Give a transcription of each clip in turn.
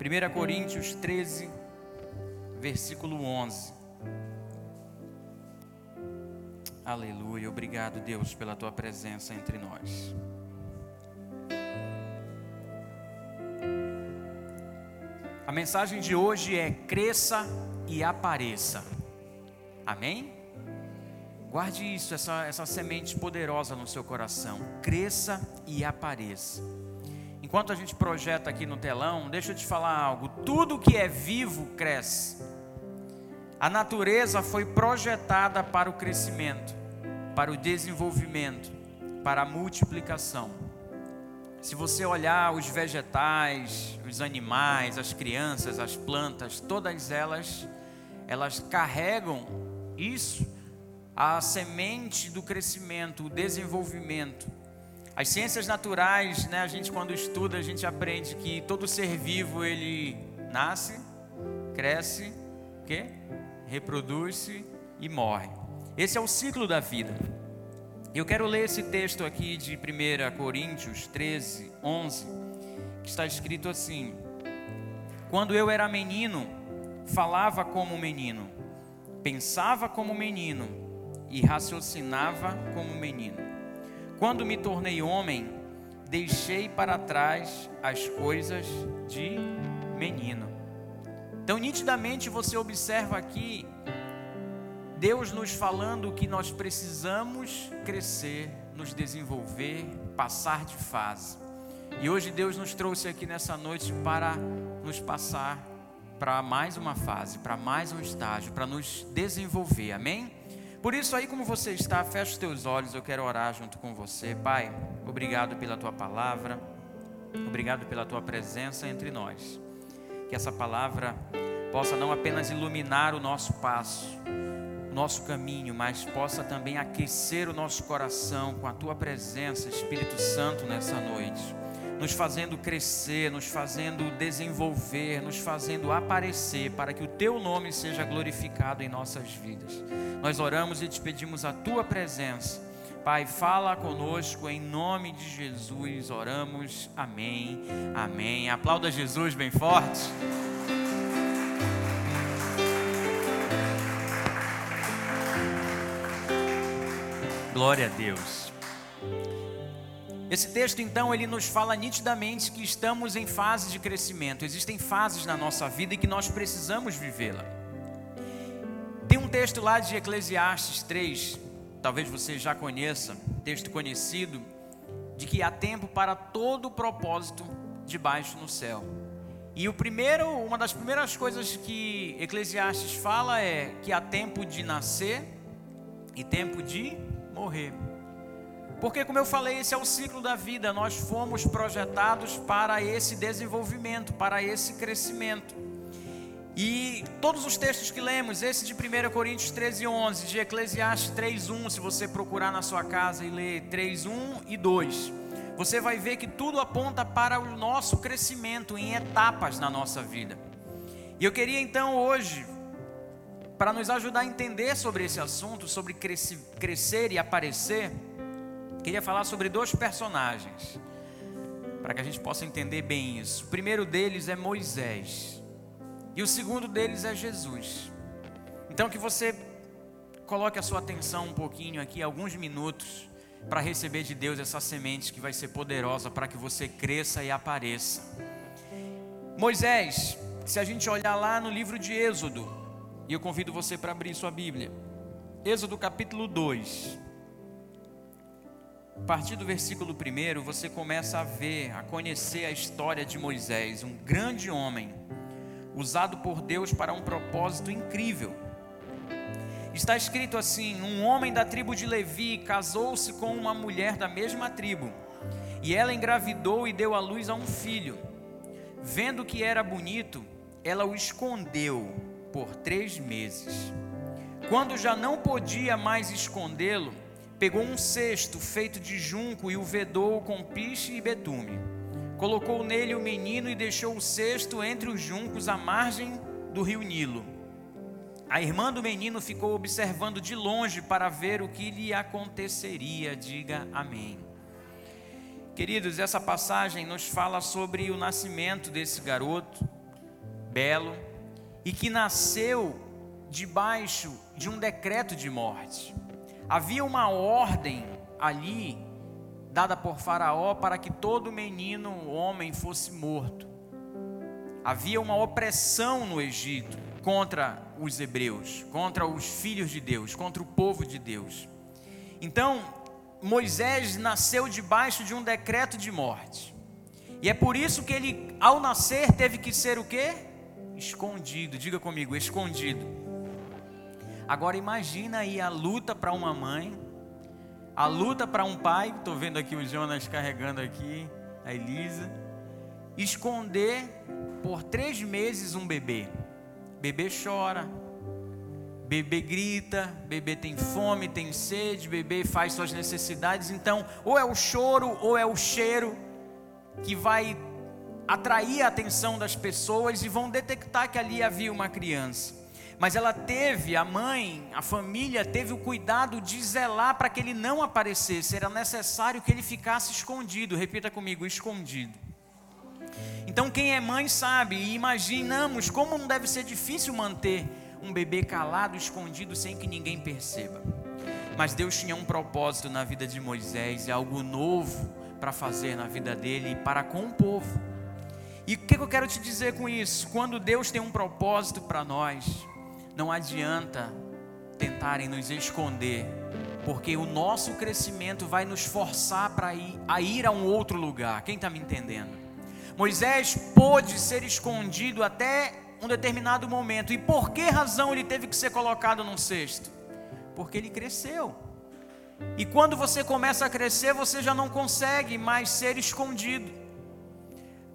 1 Coríntios 13, versículo 11. Aleluia, obrigado, Deus, pela tua presença entre nós. A mensagem de hoje é: cresça e apareça. Amém? Guarde isso, essa, essa semente poderosa no seu coração. Cresça e apareça. Enquanto a gente projeta aqui no telão, deixa eu te falar algo. Tudo que é vivo cresce. A natureza foi projetada para o crescimento, para o desenvolvimento, para a multiplicação. Se você olhar os vegetais, os animais, as crianças, as plantas, todas elas, elas carregam isso, a semente do crescimento, o desenvolvimento. As ciências naturais, né, a gente quando estuda, a gente aprende que todo ser vivo ele nasce, cresce, quê? reproduz-se e morre. Esse é o ciclo da vida. Eu quero ler esse texto aqui de 1 Coríntios 13, 11, que está escrito assim: Quando eu era menino, falava como menino, pensava como menino e raciocinava como menino. Quando me tornei homem, deixei para trás as coisas de menino. Então, nitidamente você observa aqui Deus nos falando que nós precisamos crescer, nos desenvolver, passar de fase. E hoje Deus nos trouxe aqui nessa noite para nos passar para mais uma fase, para mais um estágio, para nos desenvolver. Amém? Por isso, aí como você está, fecha os teus olhos, eu quero orar junto com você. Pai, obrigado pela tua palavra, obrigado pela tua presença entre nós. Que essa palavra possa não apenas iluminar o nosso passo, o nosso caminho, mas possa também aquecer o nosso coração com a tua presença, Espírito Santo, nessa noite nos fazendo crescer, nos fazendo desenvolver, nos fazendo aparecer, para que o teu nome seja glorificado em nossas vidas. Nós oramos e te pedimos a tua presença. Pai, fala conosco em nome de Jesus. Oramos. Amém. Amém. Aplauda Jesus bem forte. Glória a Deus. Esse texto então ele nos fala nitidamente que estamos em fase de crescimento. Existem fases na nossa vida e que nós precisamos vivê-la. Tem um texto lá de Eclesiastes 3, talvez você já conheça, texto conhecido, de que há tempo para todo o propósito debaixo no céu. E o primeiro, uma das primeiras coisas que Eclesiastes fala é que há tempo de nascer e tempo de morrer. Porque, como eu falei, esse é o ciclo da vida. Nós fomos projetados para esse desenvolvimento, para esse crescimento. E todos os textos que lemos, esse de 1 Coríntios 13, 11, de Eclesiastes 3, 1, se você procurar na sua casa e ler 3, 1 e 2, você vai ver que tudo aponta para o nosso crescimento em etapas na nossa vida. E eu queria então hoje, para nos ajudar a entender sobre esse assunto, sobre crescer e aparecer, Queria falar sobre dois personagens, para que a gente possa entender bem isso. O primeiro deles é Moisés, e o segundo deles é Jesus. Então, que você coloque a sua atenção um pouquinho aqui, alguns minutos, para receber de Deus essa semente que vai ser poderosa para que você cresça e apareça. Moisés, se a gente olhar lá no livro de Êxodo, e eu convido você para abrir sua Bíblia, Êxodo capítulo 2. A partir do versículo 1, você começa a ver, a conhecer a história de Moisés, um grande homem, usado por Deus para um propósito incrível. Está escrito assim: um homem da tribo de Levi casou-se com uma mulher da mesma tribo, e ela engravidou e deu à luz a um filho. Vendo que era bonito, ela o escondeu por três meses. Quando já não podia mais escondê-lo, Pegou um cesto feito de junco e o vedou com piche e betume. Colocou nele o menino e deixou o cesto entre os juncos à margem do rio Nilo. A irmã do menino ficou observando de longe para ver o que lhe aconteceria. Diga amém. Queridos, essa passagem nos fala sobre o nascimento desse garoto, belo e que nasceu debaixo de um decreto de morte. Havia uma ordem ali dada por Faraó para que todo menino homem fosse morto. Havia uma opressão no Egito contra os hebreus, contra os filhos de Deus, contra o povo de Deus. Então, Moisés nasceu debaixo de um decreto de morte. E é por isso que ele, ao nascer, teve que ser o quê? Escondido. Diga comigo, escondido. Agora imagina aí a luta para uma mãe, a luta para um pai, estou vendo aqui o Jonas carregando aqui, a Elisa, esconder por três meses um bebê. Bebê chora, bebê grita, bebê tem fome, tem sede, bebê faz suas necessidades. Então, ou é o choro ou é o cheiro que vai atrair a atenção das pessoas e vão detectar que ali havia uma criança. Mas ela teve, a mãe, a família teve o cuidado de zelar para que ele não aparecesse. Era necessário que ele ficasse escondido. Repita comigo: escondido. Então, quem é mãe sabe, e imaginamos como não deve ser difícil manter um bebê calado, escondido, sem que ninguém perceba. Mas Deus tinha um propósito na vida de Moisés, e algo novo para fazer na vida dele e para com o povo. E o que eu quero te dizer com isso? Quando Deus tem um propósito para nós, não adianta tentarem nos esconder, porque o nosso crescimento vai nos forçar para ir, a ir a um outro lugar. Quem está me entendendo? Moisés pôde ser escondido até um determinado momento. E por que razão ele teve que ser colocado num cesto? Porque ele cresceu. E quando você começa a crescer, você já não consegue mais ser escondido.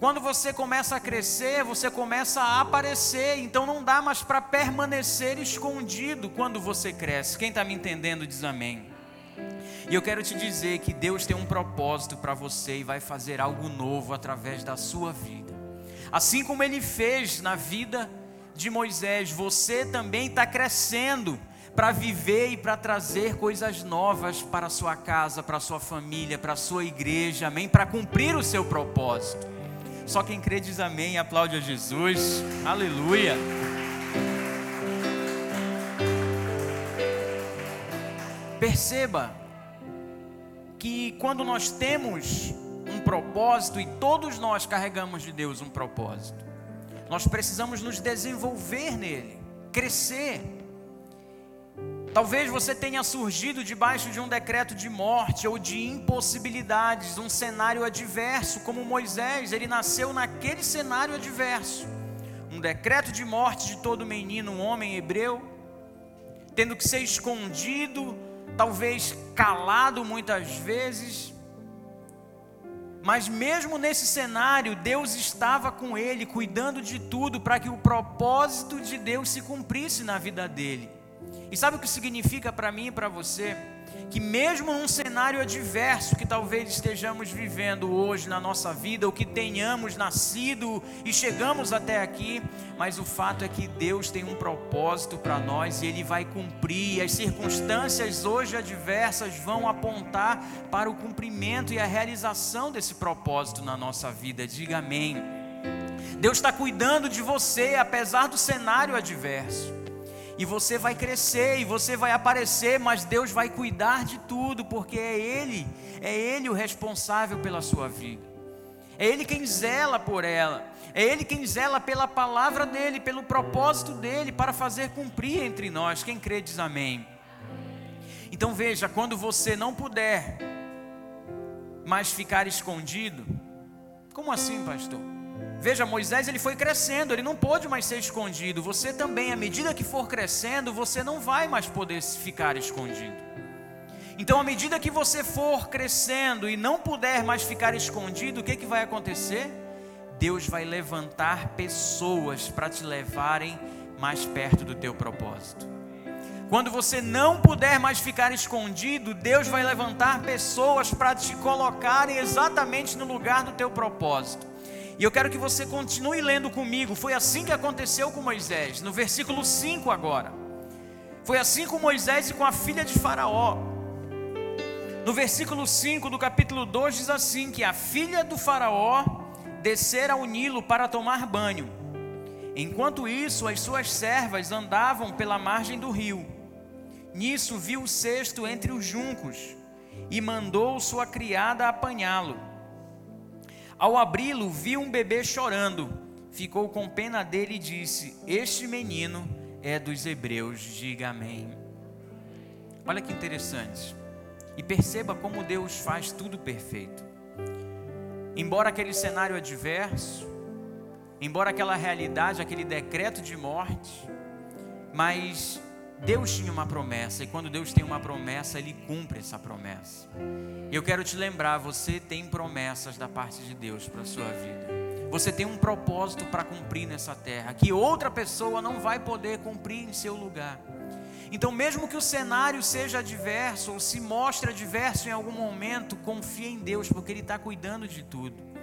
Quando você começa a crescer, você começa a aparecer, então não dá mais para permanecer escondido quando você cresce. Quem está me entendendo diz amém. E eu quero te dizer que Deus tem um propósito para você e vai fazer algo novo através da sua vida. Assim como ele fez na vida de Moisés, você também está crescendo para viver e para trazer coisas novas para a sua casa, para a sua família, para a sua igreja, amém? Para cumprir o seu propósito. Só quem crê diz amém e aplaude a Jesus, aleluia. Perceba, que quando nós temos um propósito, e todos nós carregamos de Deus um propósito, nós precisamos nos desenvolver nele, crescer. Talvez você tenha surgido debaixo de um decreto de morte ou de impossibilidades, um cenário adverso, como Moisés, ele nasceu naquele cenário adverso. Um decreto de morte de todo menino, um homem hebreu, tendo que ser escondido talvez calado muitas vezes, mas mesmo nesse cenário, Deus estava com ele, cuidando de tudo para que o propósito de Deus se cumprisse na vida dele. E sabe o que significa para mim e para você? que mesmo num cenário adverso que talvez estejamos vivendo hoje na nossa vida, ou que tenhamos nascido e chegamos até aqui, mas o fato é que Deus tem um propósito para nós e Ele vai cumprir. As circunstâncias hoje adversas vão apontar para o cumprimento e a realização desse propósito na nossa vida. Diga amém. Deus está cuidando de você apesar do cenário adverso. E você vai crescer e você vai aparecer, mas Deus vai cuidar de tudo, porque é Ele, é Ele o responsável pela sua vida. É Ele quem zela por ela. É Ele quem zela pela palavra dEle, pelo propósito dEle, para fazer cumprir entre nós. Quem crê diz amém. Então veja, quando você não puder mais ficar escondido, como assim, pastor? Veja, Moisés ele foi crescendo, ele não pôde mais ser escondido. Você também, à medida que for crescendo, você não vai mais poder ficar escondido. Então, à medida que você for crescendo e não puder mais ficar escondido, o que, que vai acontecer? Deus vai levantar pessoas para te levarem mais perto do teu propósito. Quando você não puder mais ficar escondido, Deus vai levantar pessoas para te colocarem exatamente no lugar do teu propósito. E eu quero que você continue lendo comigo. Foi assim que aconteceu com Moisés, no versículo 5 agora. Foi assim com Moisés e com a filha de Faraó. No versículo 5 do capítulo 2 diz assim: que a filha do Faraó descera ao Nilo para tomar banho. Enquanto isso, as suas servas andavam pela margem do rio. Nisso viu o cesto entre os juncos e mandou sua criada apanhá-lo. Ao abri-lo, viu um bebê chorando. Ficou com pena dele e disse: Este menino é dos hebreus. Diga amém. Olha que interessante. E perceba como Deus faz tudo perfeito. Embora aquele cenário adverso, embora aquela realidade, aquele decreto de morte, mas Deus tinha uma promessa, e quando Deus tem uma promessa, Ele cumpre essa promessa. Eu quero te lembrar: você tem promessas da parte de Deus para a sua vida. Você tem um propósito para cumprir nessa terra, que outra pessoa não vai poder cumprir em seu lugar. Então, mesmo que o cenário seja adverso ou se mostre adverso em algum momento, confie em Deus, porque Ele está cuidando de tudo.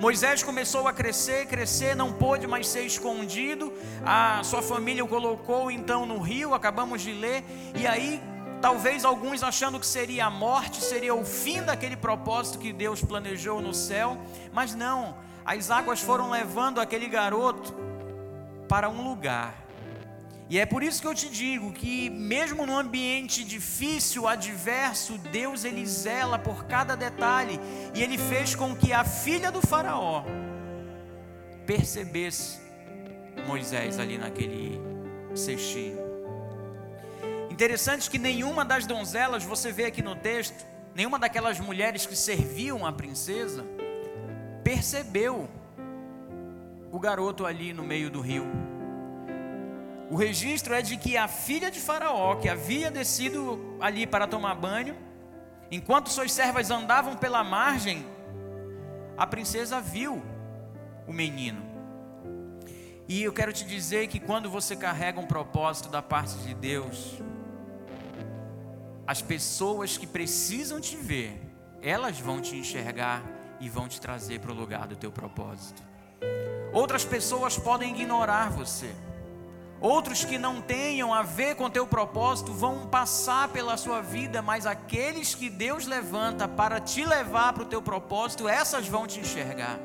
Moisés começou a crescer, crescer, não pôde mais ser escondido. A sua família o colocou então no rio, acabamos de ler, e aí talvez alguns achando que seria a morte, seria o fim daquele propósito que Deus planejou no céu, mas não. As águas foram levando aquele garoto para um lugar e é por isso que eu te digo que mesmo no ambiente difícil, adverso, Deus ele zela por cada detalhe e ele fez com que a filha do faraó percebesse Moisés ali naquele cestinho. Interessante que nenhuma das donzelas, você vê aqui no texto, nenhuma daquelas mulheres que serviam a princesa percebeu o garoto ali no meio do rio. O registro é de que a filha de Faraó, que havia descido ali para tomar banho, enquanto suas servas andavam pela margem, a princesa viu o menino. E eu quero te dizer que quando você carrega um propósito da parte de Deus, as pessoas que precisam te ver, elas vão te enxergar e vão te trazer para o lugar do teu propósito. Outras pessoas podem ignorar você. Outros que não tenham a ver com teu propósito vão passar pela sua vida, mas aqueles que Deus levanta para te levar para o teu propósito, essas vão te enxergar.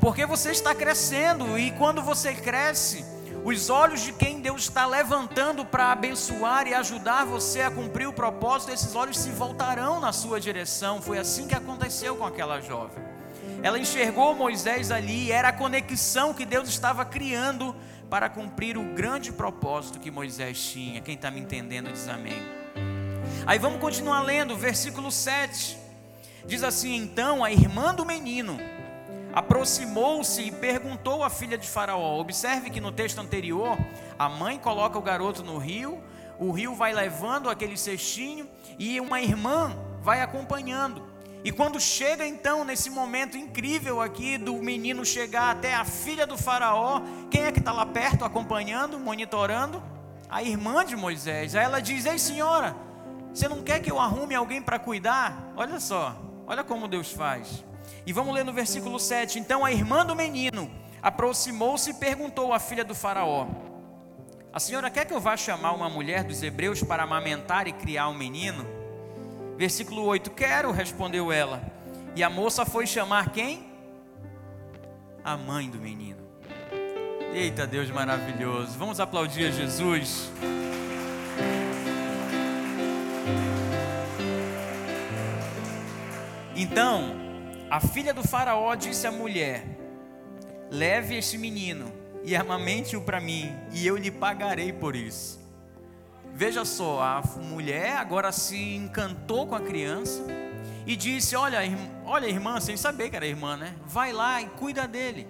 Porque você está crescendo e quando você cresce, os olhos de quem Deus está levantando para abençoar e ajudar você a cumprir o propósito, esses olhos se voltarão na sua direção. Foi assim que aconteceu com aquela jovem. Ela enxergou Moisés ali, era a conexão que Deus estava criando para cumprir o grande propósito que Moisés tinha. Quem está me entendendo diz amém. Aí vamos continuar lendo, versículo 7. Diz assim: Então a irmã do menino aproximou-se e perguntou à filha de Faraó. Observe que no texto anterior, a mãe coloca o garoto no rio, o rio vai levando aquele cestinho e uma irmã vai acompanhando. E quando chega então nesse momento incrível aqui do menino chegar até a filha do faraó, quem é que está lá perto acompanhando, monitorando? A irmã de Moisés. Aí ela diz: Ei senhora, você não quer que eu arrume alguém para cuidar? Olha só, olha como Deus faz. E vamos ler no versículo 7. Então a irmã do menino aproximou-se e perguntou à filha do faraó: A senhora quer que eu vá chamar uma mulher dos hebreus para amamentar e criar um menino? Versículo 8: Quero, respondeu ela. E a moça foi chamar quem? A mãe do menino. Eita Deus maravilhoso. Vamos aplaudir a Jesus. Então, a filha do Faraó disse à mulher: Leve este menino e amamente-o para mim, e eu lhe pagarei por isso. Veja só, a mulher agora se encantou com a criança e disse: Olha, olha, irmã, sem saber que era irmã, né? Vai lá e cuida dele.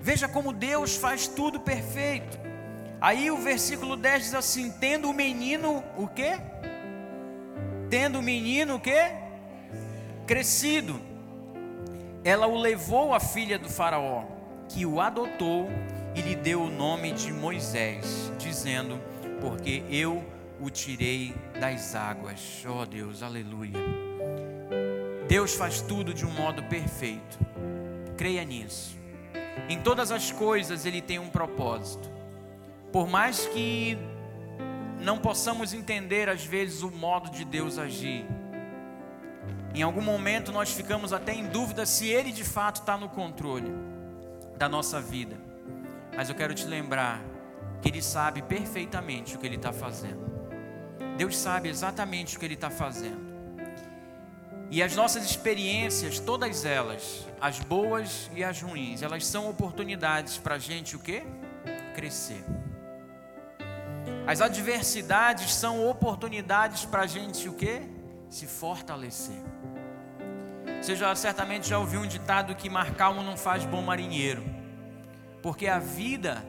Veja como Deus faz tudo perfeito. Aí o versículo 10 diz assim: Tendo o menino, o quê? Tendo o menino, o quê? Crescido. Ela o levou à filha do Faraó, que o adotou e lhe deu o nome de Moisés, dizendo: porque eu o tirei das águas. Oh Deus, aleluia. Deus faz tudo de um modo perfeito. Creia nisso. Em todas as coisas Ele tem um propósito. Por mais que não possamos entender às vezes o modo de Deus agir, em algum momento nós ficamos até em dúvida se Ele de fato está no controle da nossa vida. mas eu quero te lembrar que Ele sabe perfeitamente o que Ele está fazendo. Deus sabe exatamente o que Ele está fazendo. E as nossas experiências, todas elas, as boas e as ruins, elas são oportunidades para a gente o quê? Crescer. As adversidades são oportunidades para a gente o quê? Se fortalecer. Você já certamente já ouviu um ditado que mar calmo não faz bom marinheiro. Porque a vida,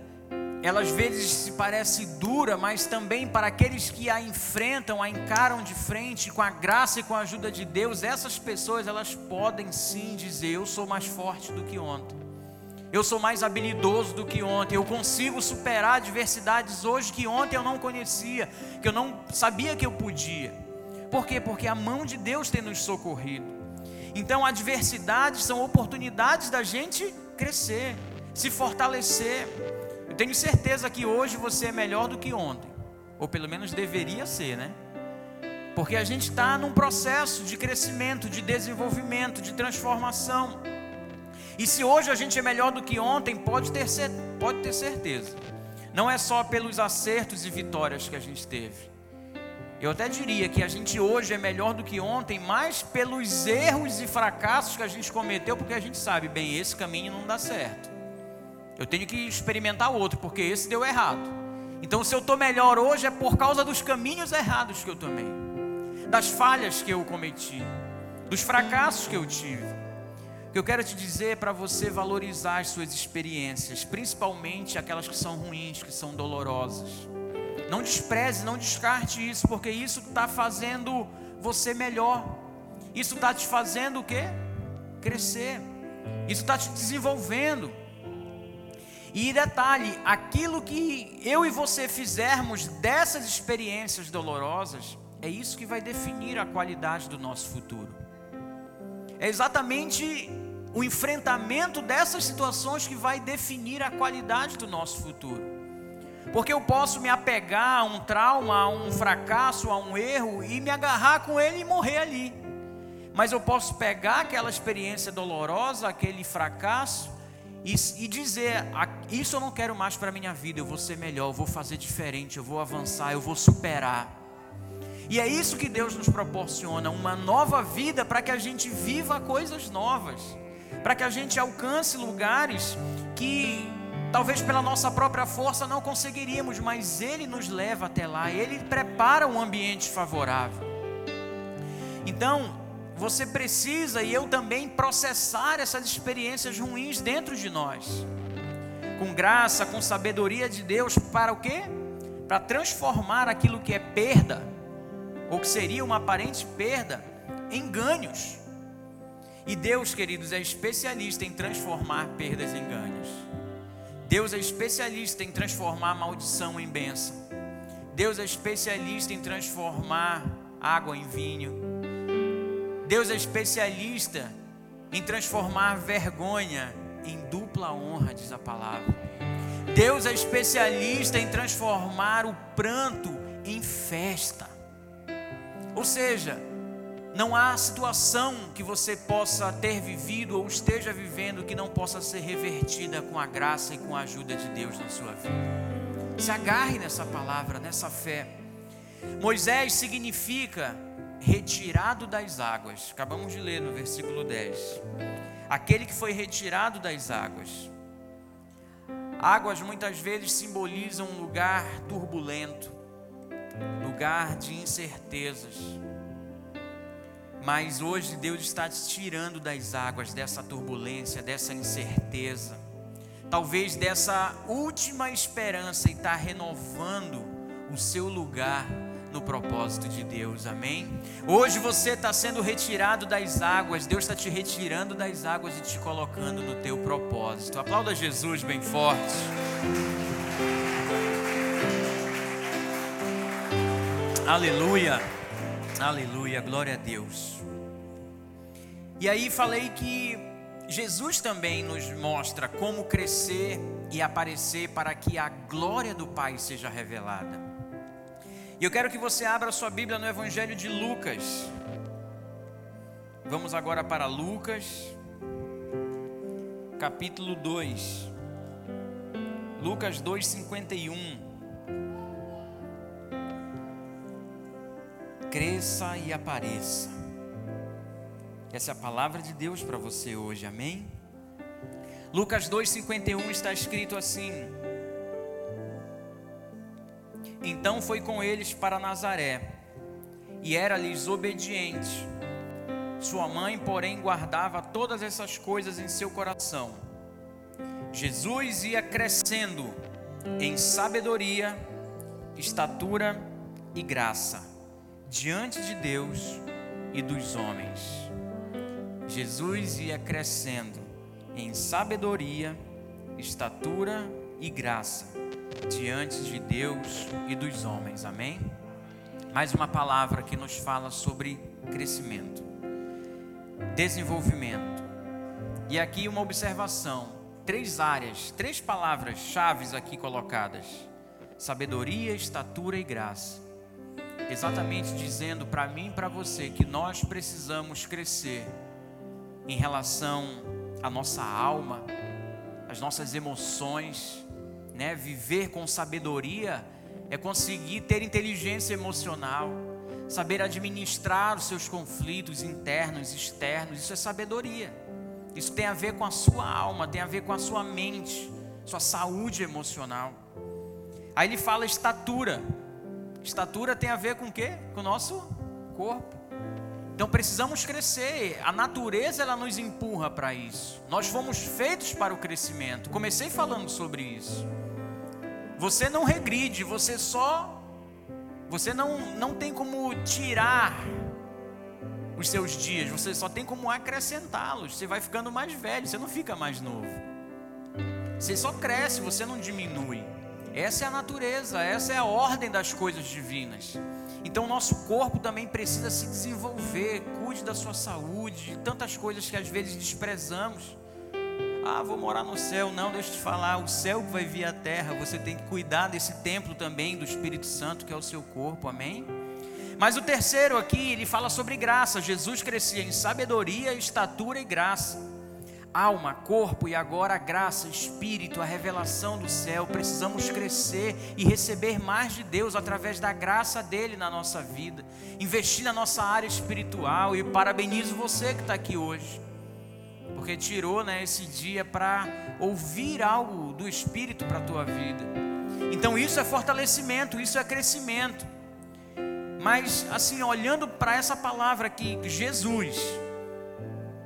ela às vezes se parece dura, mas também para aqueles que a enfrentam, a encaram de frente com a graça e com a ajuda de Deus, essas pessoas elas podem sim dizer: eu sou mais forte do que ontem. Eu sou mais habilidoso do que ontem. Eu consigo superar adversidades hoje que ontem eu não conhecia, que eu não sabia que eu podia. Por quê? Porque a mão de Deus tem nos socorrido. Então, adversidades são oportunidades da gente crescer, se fortalecer. Eu tenho certeza que hoje você é melhor do que ontem, ou pelo menos deveria ser, né? Porque a gente está num processo de crescimento, de desenvolvimento, de transformação. E se hoje a gente é melhor do que ontem, pode ter, pode ter certeza. Não é só pelos acertos e vitórias que a gente teve. Eu até diria que a gente hoje é melhor do que ontem, mais pelos erros e fracassos que a gente cometeu, porque a gente sabe, bem, esse caminho não dá certo. Eu tenho que experimentar outro, porque esse deu errado. Então, se eu estou melhor hoje, é por causa dos caminhos errados que eu tomei, das falhas que eu cometi, dos fracassos que eu tive. O que eu quero te dizer é para você valorizar as suas experiências, principalmente aquelas que são ruins, que são dolorosas. Não despreze, não descarte isso, porque isso está fazendo você melhor. Isso está te fazendo o quê? Crescer. Isso está te desenvolvendo. E detalhe, aquilo que eu e você fizermos dessas experiências dolorosas, é isso que vai definir a qualidade do nosso futuro. É exatamente o enfrentamento dessas situações que vai definir a qualidade do nosso futuro. Porque eu posso me apegar a um trauma, a um fracasso, a um erro e me agarrar com ele e morrer ali. Mas eu posso pegar aquela experiência dolorosa, aquele fracasso e, e dizer: Isso eu não quero mais para a minha vida, eu vou ser melhor, eu vou fazer diferente, eu vou avançar, eu vou superar. E é isso que Deus nos proporciona, uma nova vida para que a gente viva coisas novas para que a gente alcance lugares que talvez pela nossa própria força não conseguiríamos, mas Ele nos leva até lá, Ele prepara um ambiente favorável. Então, você precisa e eu também processar essas experiências ruins dentro de nós, com graça, com sabedoria de Deus, para o quê? Para transformar aquilo que é perda, ou que seria uma aparente perda, em ganhos. E Deus, queridos, é especialista em transformar perdas em ganhos. Deus é especialista em transformar maldição em bênção. Deus é especialista em transformar água em vinho. Deus é especialista em transformar vergonha em dupla honra, diz a palavra. Deus é especialista em transformar o pranto em festa. Ou seja, não há situação que você possa ter vivido ou esteja vivendo que não possa ser revertida com a graça e com a ajuda de Deus na sua vida. Se agarre nessa palavra, nessa fé. Moisés significa retirado das águas. Acabamos de ler no versículo 10. Aquele que foi retirado das águas. Águas muitas vezes simbolizam um lugar turbulento, lugar de incertezas mas hoje Deus está te tirando das águas dessa turbulência, dessa incerteza, talvez dessa última esperança e está renovando o seu lugar no propósito de Deus, amém? Hoje você está sendo retirado das águas, Deus está te retirando das águas e te colocando no teu propósito. Aplauda Jesus bem forte. Aleluia. Aleluia, glória a Deus. E aí falei que Jesus também nos mostra como crescer e aparecer para que a glória do Pai seja revelada. E eu quero que você abra sua Bíblia no Evangelho de Lucas. Vamos agora para Lucas, capítulo 2. Lucas 2:51. Cresça e apareça. Essa é a palavra de Deus para você hoje, amém? Lucas 2,51 está escrito assim: Então foi com eles para Nazaré, e era-lhes obediente. Sua mãe, porém, guardava todas essas coisas em seu coração. Jesus ia crescendo em sabedoria, estatura e graça diante de Deus e dos homens. Jesus ia crescendo em sabedoria, estatura e graça diante de Deus e dos homens. Amém? Mais uma palavra que nos fala sobre crescimento, desenvolvimento. E aqui uma observação: três áreas, três palavras chaves aqui colocadas: sabedoria, estatura e graça. Exatamente dizendo para mim e para você que nós precisamos crescer em relação à nossa alma, às nossas emoções, né? Viver com sabedoria é conseguir ter inteligência emocional, saber administrar os seus conflitos internos e externos. Isso é sabedoria. Isso tem a ver com a sua alma, tem a ver com a sua mente, sua saúde emocional. Aí ele fala estatura. Estatura tem a ver com o quê? Com o nosso corpo. Então precisamos crescer. A natureza ela nos empurra para isso. Nós fomos feitos para o crescimento. Comecei falando sobre isso. Você não regride, você só você não não tem como tirar os seus dias, você só tem como acrescentá-los. Você vai ficando mais velho, você não fica mais novo. Você só cresce, você não diminui. Essa é a natureza, essa é a ordem das coisas divinas. Então, nosso corpo também precisa se desenvolver, cuide da sua saúde, de tantas coisas que às vezes desprezamos. Ah, vou morar no céu. Não, deixa eu te falar, o céu vai vir à terra, você tem que cuidar desse templo também do Espírito Santo, que é o seu corpo, amém? Mas o terceiro aqui, ele fala sobre graça. Jesus crescia em sabedoria, estatura e graça. Alma, corpo e agora graça, espírito, a revelação do céu. Precisamos crescer e receber mais de Deus através da graça dele na nossa vida. Investir na nossa área espiritual. E parabenizo você que está aqui hoje, porque tirou né, esse dia para ouvir algo do Espírito para a tua vida. Então isso é fortalecimento, isso é crescimento. Mas assim, olhando para essa palavra aqui, Jesus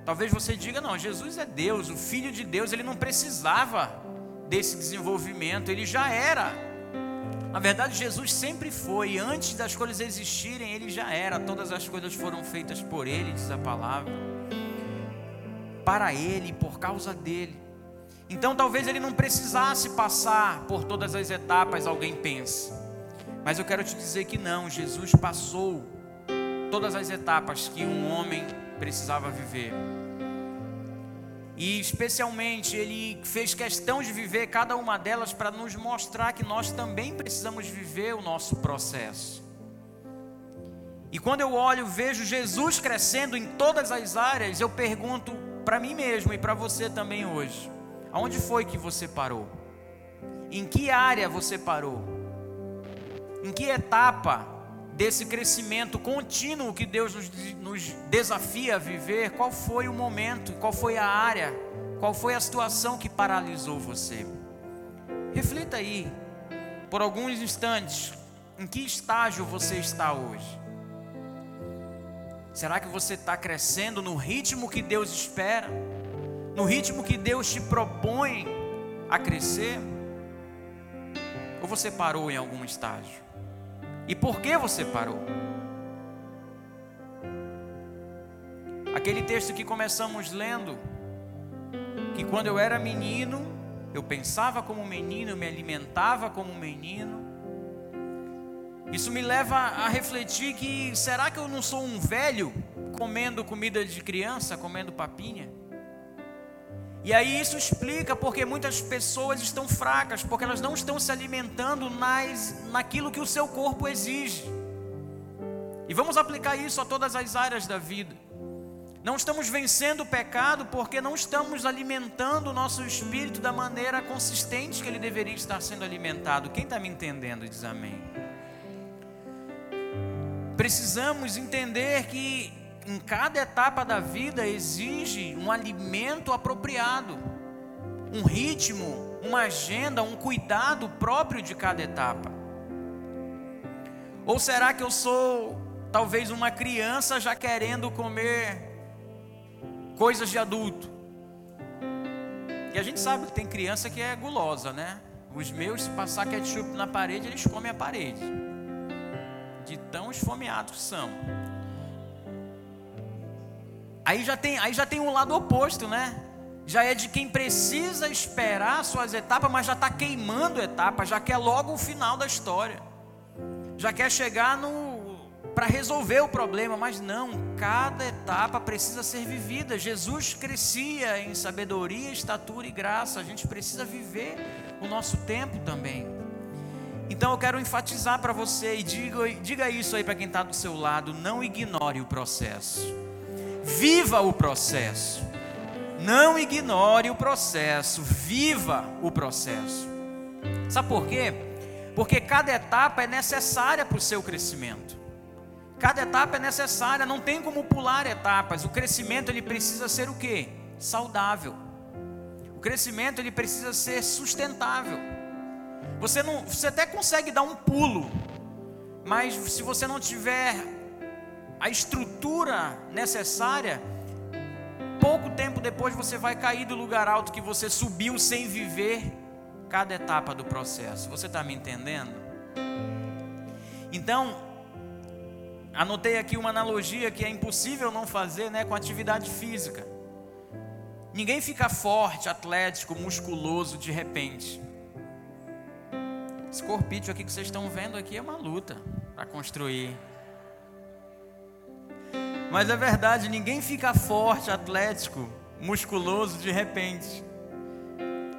Talvez você diga: não, Jesus é Deus, o Filho de Deus, ele não precisava desse desenvolvimento, ele já era. Na verdade, Jesus sempre foi, antes das coisas existirem, ele já era. Todas as coisas foram feitas por ele, diz a palavra, para ele, por causa dele. Então, talvez ele não precisasse passar por todas as etapas, alguém pense. Mas eu quero te dizer que não, Jesus passou todas as etapas que um homem precisava viver. E especialmente ele fez questão de viver cada uma delas para nos mostrar que nós também precisamos viver o nosso processo. E quando eu olho, vejo Jesus crescendo em todas as áreas, eu pergunto para mim mesmo e para você também hoje: aonde foi que você parou? Em que área você parou? Em que etapa desse crescimento contínuo que Deus nos, nos, desafia a viver, qual foi o momento, qual foi a área, qual foi a situação que paralisou você? Reflita aí, por alguns instantes, em que estágio você está hoje? Será que você está crescendo no ritmo que Deus espera? No ritmo que Deus te propõe a crescer? Ou você parou em algum estágio? E por que você parou? Aquele texto que começamos lendo, que quando eu era menino, eu pensava como menino, me alimentava como menino. Isso me leva a refletir que será que eu não sou um velho comendo comida de criança, comendo papinha? E aí isso explica porque muitas pessoas estão fracas, porque elas não estão se alimentando nas, naquilo que o seu corpo exige. E vamos aplicar isso a todas as áreas da vida. Não estamos vencendo o pecado porque não estamos alimentando o nosso espírito da maneira consistente que ele deveria estar sendo alimentado. Quem está me entendendo diz amém. Precisamos entender que em cada etapa da vida exige um alimento apropriado, um ritmo, uma agenda, um cuidado próprio de cada etapa. Ou será que eu sou talvez uma criança já querendo comer coisas de adulto. E a gente sabe que tem criança que é gulosa, né? Os meus, se passar ketchup na parede, eles comem a parede. De tão esfomeados que são. Aí já tem, aí já tem um lado oposto, né? Já é de quem precisa esperar suas etapas, mas já está queimando etapas, já quer logo o final da história. Já quer chegar no para resolver o problema, mas não, cada etapa precisa ser vivida. Jesus crescia em sabedoria, estatura e graça, a gente precisa viver o nosso tempo também. Então eu quero enfatizar para você e diga, diga isso aí para quem está do seu lado: não ignore o processo, viva o processo. Não ignore o processo, viva o processo. Sabe por quê? Porque cada etapa é necessária para o seu crescimento. Cada etapa é necessária, não tem como pular etapas. O crescimento ele precisa ser o quê? Saudável. O crescimento ele precisa ser sustentável. Você não, você até consegue dar um pulo, mas se você não tiver a estrutura necessária, pouco tempo depois você vai cair do lugar alto que você subiu sem viver cada etapa do processo. Você está me entendendo? Então, Anotei aqui uma analogia que é impossível não fazer, né, com atividade física. Ninguém fica forte, atlético, musculoso de repente. Esse corpício aqui que vocês estão vendo aqui é uma luta para construir. Mas é verdade, ninguém fica forte, atlético, musculoso de repente.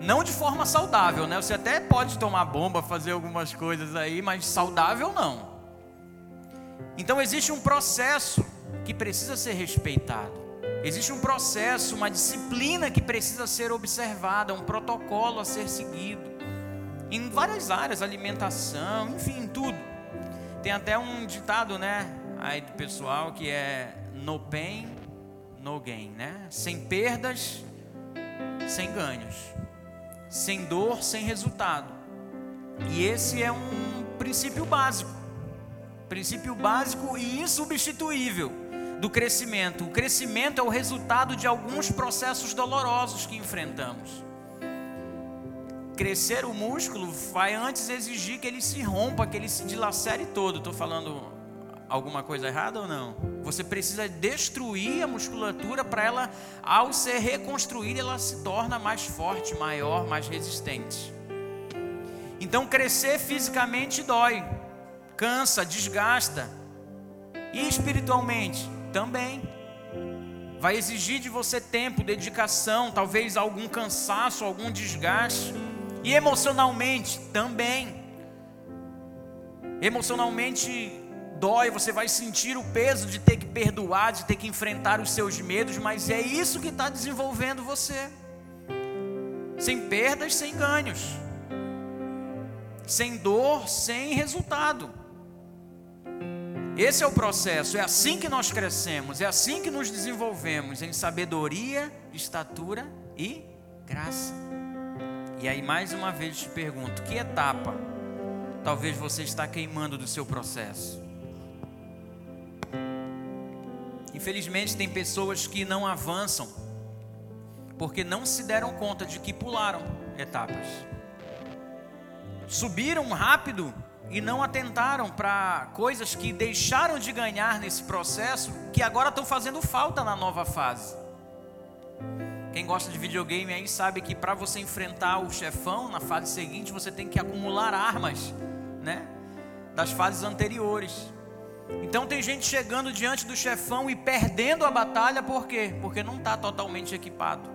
Não de forma saudável, né? Você até pode tomar bomba, fazer algumas coisas aí, mas saudável não. Então existe um processo que precisa ser respeitado. Existe um processo, uma disciplina que precisa ser observada, um protocolo a ser seguido. Em várias áreas, alimentação, enfim, tudo. Tem até um ditado, né, aí do pessoal que é no pain, no gain, né? Sem perdas, sem ganhos. Sem dor, sem resultado. E esse é um princípio básico. Princípio básico e insubstituível do crescimento. O crescimento é o resultado de alguns processos dolorosos que enfrentamos. Crescer o músculo vai antes exigir que ele se rompa, que ele se dilacere todo. Estou falando alguma coisa errada ou não? Você precisa destruir a musculatura para ela, ao ser reconstruída, ela se torna mais forte, maior, mais resistente. Então, crescer fisicamente dói cansa, desgasta. E espiritualmente também. Vai exigir de você tempo, dedicação, talvez algum cansaço, algum desgaste. E emocionalmente também. Emocionalmente dói, você vai sentir o peso de ter que perdoar, de ter que enfrentar os seus medos, mas é isso que está desenvolvendo você. Sem perdas, sem ganhos. Sem dor, sem resultado. Esse é o processo, é assim que nós crescemos, é assim que nos desenvolvemos em sabedoria, estatura e graça. E aí, mais uma vez, te pergunto: que etapa talvez você está queimando do seu processo? Infelizmente, tem pessoas que não avançam porque não se deram conta de que pularam etapas. Subiram rápido e não atentaram para coisas que deixaram de ganhar nesse processo, que agora estão fazendo falta na nova fase. Quem gosta de videogame aí sabe que para você enfrentar o chefão na fase seguinte, você tem que acumular armas, né? Das fases anteriores. Então tem gente chegando diante do chefão e perdendo a batalha, por quê? Porque não está totalmente equipado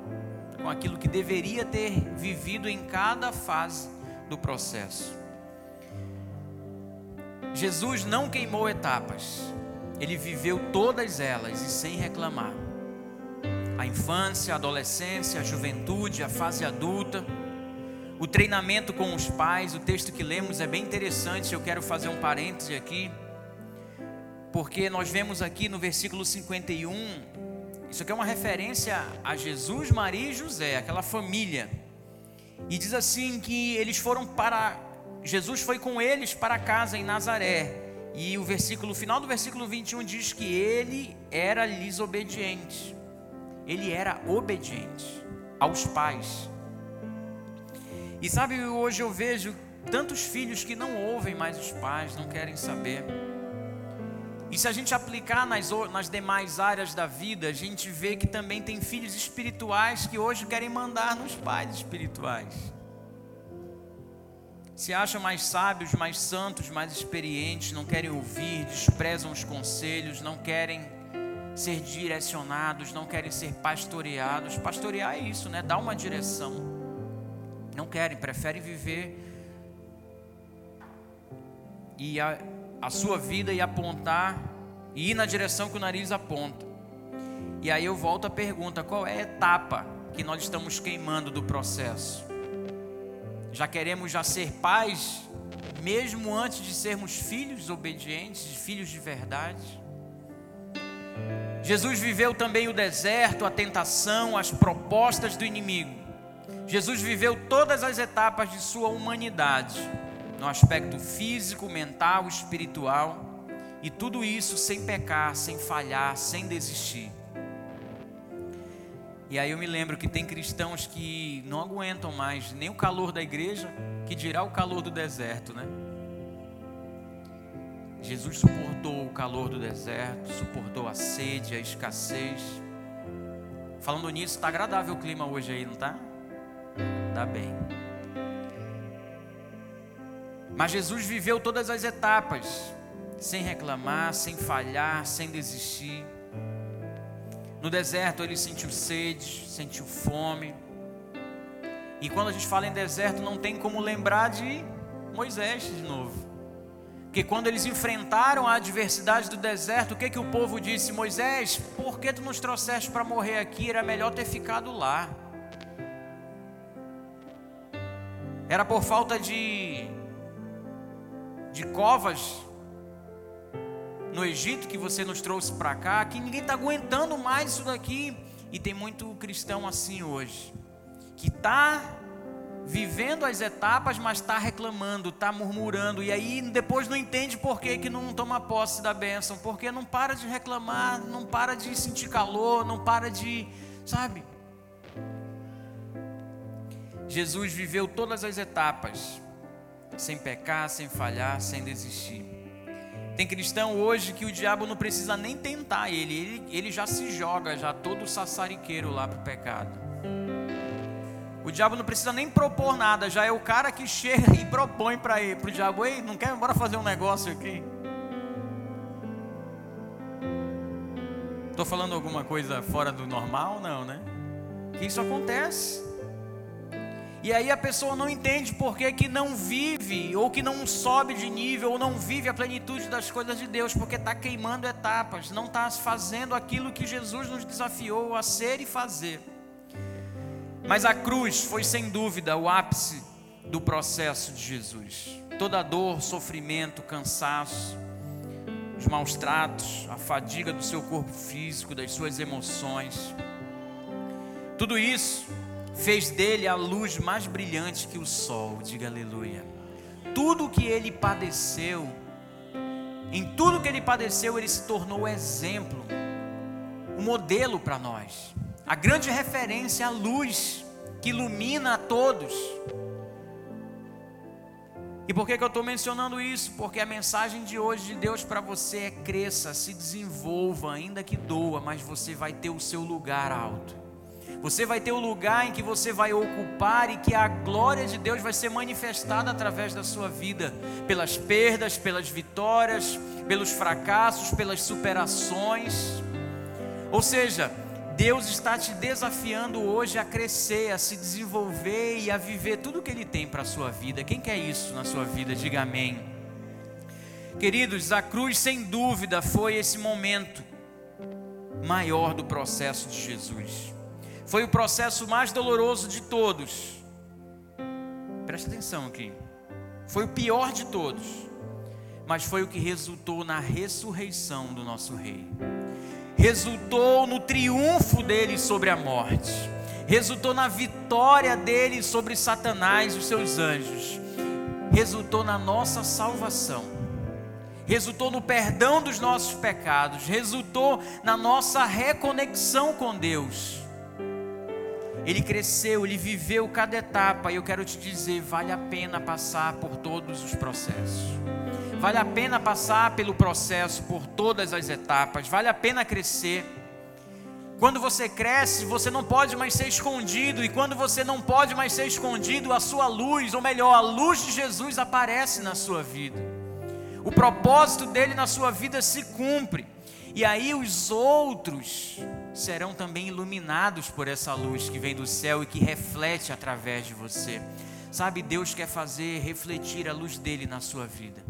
com aquilo que deveria ter vivido em cada fase do processo. Jesus não queimou etapas, ele viveu todas elas e sem reclamar. A infância, a adolescência, a juventude, a fase adulta, o treinamento com os pais. O texto que lemos é bem interessante, eu quero fazer um parêntese aqui, porque nós vemos aqui no versículo 51, isso aqui é uma referência a Jesus, Maria e José, aquela família. E diz assim que eles foram para Jesus foi com eles para casa em Nazaré. E o versículo final do versículo 21 diz que ele era lhes obediente. Ele era obediente aos pais. E sabe, hoje eu vejo tantos filhos que não ouvem mais os pais, não querem saber. E se a gente aplicar nas, nas demais áreas da vida, a gente vê que também tem filhos espirituais que hoje querem mandar nos pais espirituais. Se acham mais sábios, mais santos, mais experientes, não querem ouvir, desprezam os conselhos, não querem ser direcionados, não querem ser pastoreados. Pastorear é isso, né? Dar uma direção. Não querem, preferem viver e a, a sua vida e apontar e ir na direção que o nariz aponta. E aí eu volto à pergunta: qual é a etapa que nós estamos queimando do processo? Já queremos já ser pais, mesmo antes de sermos filhos obedientes, filhos de verdade? Jesus viveu também o deserto, a tentação, as propostas do inimigo. Jesus viveu todas as etapas de sua humanidade no aspecto físico, mental, espiritual, e tudo isso sem pecar, sem falhar, sem desistir. E aí eu me lembro que tem cristãos que não aguentam mais nem o calor da igreja, que dirá o calor do deserto, né? Jesus suportou o calor do deserto, suportou a sede, a escassez. Falando nisso, está agradável o clima hoje aí, não está? Dá bem. Mas Jesus viveu todas as etapas, sem reclamar, sem falhar, sem desistir. No deserto ele sentiu sede, sentiu fome. E quando a gente fala em deserto, não tem como lembrar de Moisés de novo. Porque quando eles enfrentaram a adversidade do deserto, o que, que o povo disse? Moisés, por que tu nos trouxeste para morrer aqui? Era melhor ter ficado lá. Era por falta de de covas no Egito que você nos trouxe para cá, que ninguém está aguentando mais isso daqui. E tem muito cristão assim hoje, que está vivendo as etapas, mas está reclamando, está murmurando, e aí depois não entende por que, que não toma posse da bênção, porque não para de reclamar, não para de sentir calor, não para de, sabe? Jesus viveu todas as etapas, sem pecar, sem falhar, sem desistir. Tem cristão hoje que o diabo não precisa nem tentar ele, ele, ele já se joga, já todo sassariqueiro lá para o pecado. O diabo não precisa nem propor nada, já é o cara que chega e propõe para ele, para o diabo, ei, não quer, bora fazer um negócio aqui. Estou falando alguma coisa fora do normal? Não, né? Que isso acontece. E aí a pessoa não entende por que, que não vive, ou que não sobe de nível, ou não vive a plenitude das coisas de Deus, porque está queimando etapas, não está fazendo aquilo que Jesus nos desafiou a ser e fazer. Mas a cruz foi sem dúvida o ápice do processo de Jesus. Toda dor, sofrimento, cansaço, os maus tratos, a fadiga do seu corpo físico, das suas emoções, tudo isso fez dele a luz mais brilhante que o sol, diga aleluia. Tudo que ele padeceu, em tudo que ele padeceu, ele se tornou exemplo, um modelo para nós, a grande referência, a luz que ilumina a todos. E por que, que eu estou mencionando isso? Porque a mensagem de hoje de Deus para você é cresça, se desenvolva, ainda que doa, mas você vai ter o seu lugar alto. Você vai ter o lugar em que você vai ocupar e que a glória de Deus vai ser manifestada através da sua vida, pelas perdas, pelas vitórias, pelos fracassos, pelas superações. Ou seja, Deus está te desafiando hoje a crescer, a se desenvolver e a viver tudo o que Ele tem para a sua vida. Quem quer isso na sua vida? Diga amém. Queridos, a cruz sem dúvida foi esse momento maior do processo de Jesus. Foi o processo mais doloroso de todos. Preste atenção aqui. Foi o pior de todos, mas foi o que resultou na ressurreição do nosso Rei. Resultou no triunfo dele sobre a morte. Resultou na vitória dele sobre Satanás e os seus anjos. Resultou na nossa salvação resultou no perdão dos nossos pecados, resultou na nossa reconexão com Deus. Ele cresceu, ele viveu cada etapa, e eu quero te dizer: vale a pena passar por todos os processos, vale a pena passar pelo processo, por todas as etapas, vale a pena crescer. Quando você cresce, você não pode mais ser escondido, e quando você não pode mais ser escondido, a sua luz, ou melhor, a luz de Jesus aparece na sua vida o propósito dele na sua vida se cumpre. E aí os outros serão também iluminados por essa luz que vem do céu e que reflete através de você. Sabe, Deus quer fazer refletir a luz dele na sua vida.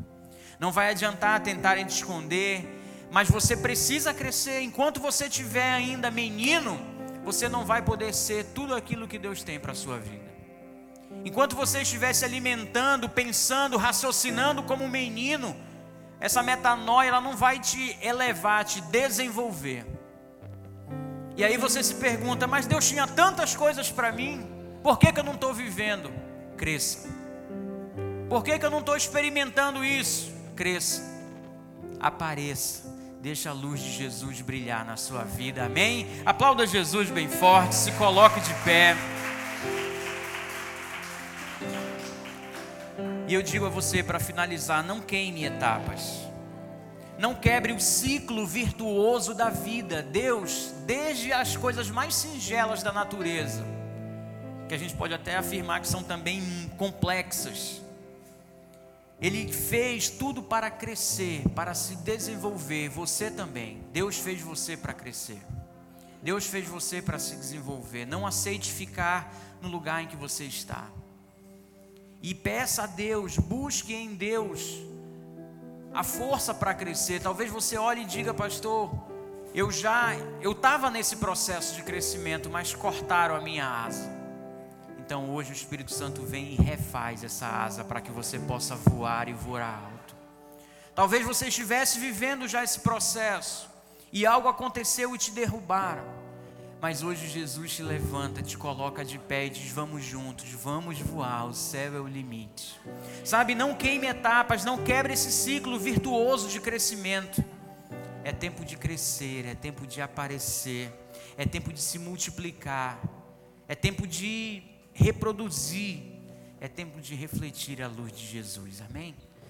Não vai adiantar tentarem te esconder, mas você precisa crescer. Enquanto você estiver ainda menino, você não vai poder ser tudo aquilo que Deus tem para a sua vida. Enquanto você estiver se alimentando, pensando, raciocinando como um menino, essa metanoia ela não vai te elevar, te desenvolver. E aí você se pergunta, mas Deus tinha tantas coisas para mim, por que, que eu não estou vivendo? Cresça. Por que, que eu não estou experimentando isso? Cresça. Apareça. Deixa a luz de Jesus brilhar na sua vida, amém? Aplauda Jesus bem forte, se coloque de pé. E eu digo a você para finalizar: não queime etapas. Não quebre o ciclo virtuoso da vida. Deus, desde as coisas mais singelas da natureza, que a gente pode até afirmar que são também complexas, Ele fez tudo para crescer, para se desenvolver. Você também. Deus fez você para crescer. Deus fez você para se desenvolver. Não aceite ficar no lugar em que você está e peça a Deus, busque em Deus a força para crescer. Talvez você olhe e diga, pastor, eu já, eu estava nesse processo de crescimento, mas cortaram a minha asa. Então hoje o Espírito Santo vem e refaz essa asa para que você possa voar e voar alto. Talvez você estivesse vivendo já esse processo e algo aconteceu e te derrubaram. Mas hoje Jesus te levanta, te coloca de pé e diz: Vamos juntos, vamos voar, o céu é o limite. Sabe, não queime etapas, não quebre esse ciclo virtuoso de crescimento. É tempo de crescer, é tempo de aparecer, é tempo de se multiplicar, é tempo de reproduzir, é tempo de refletir a luz de Jesus. Amém?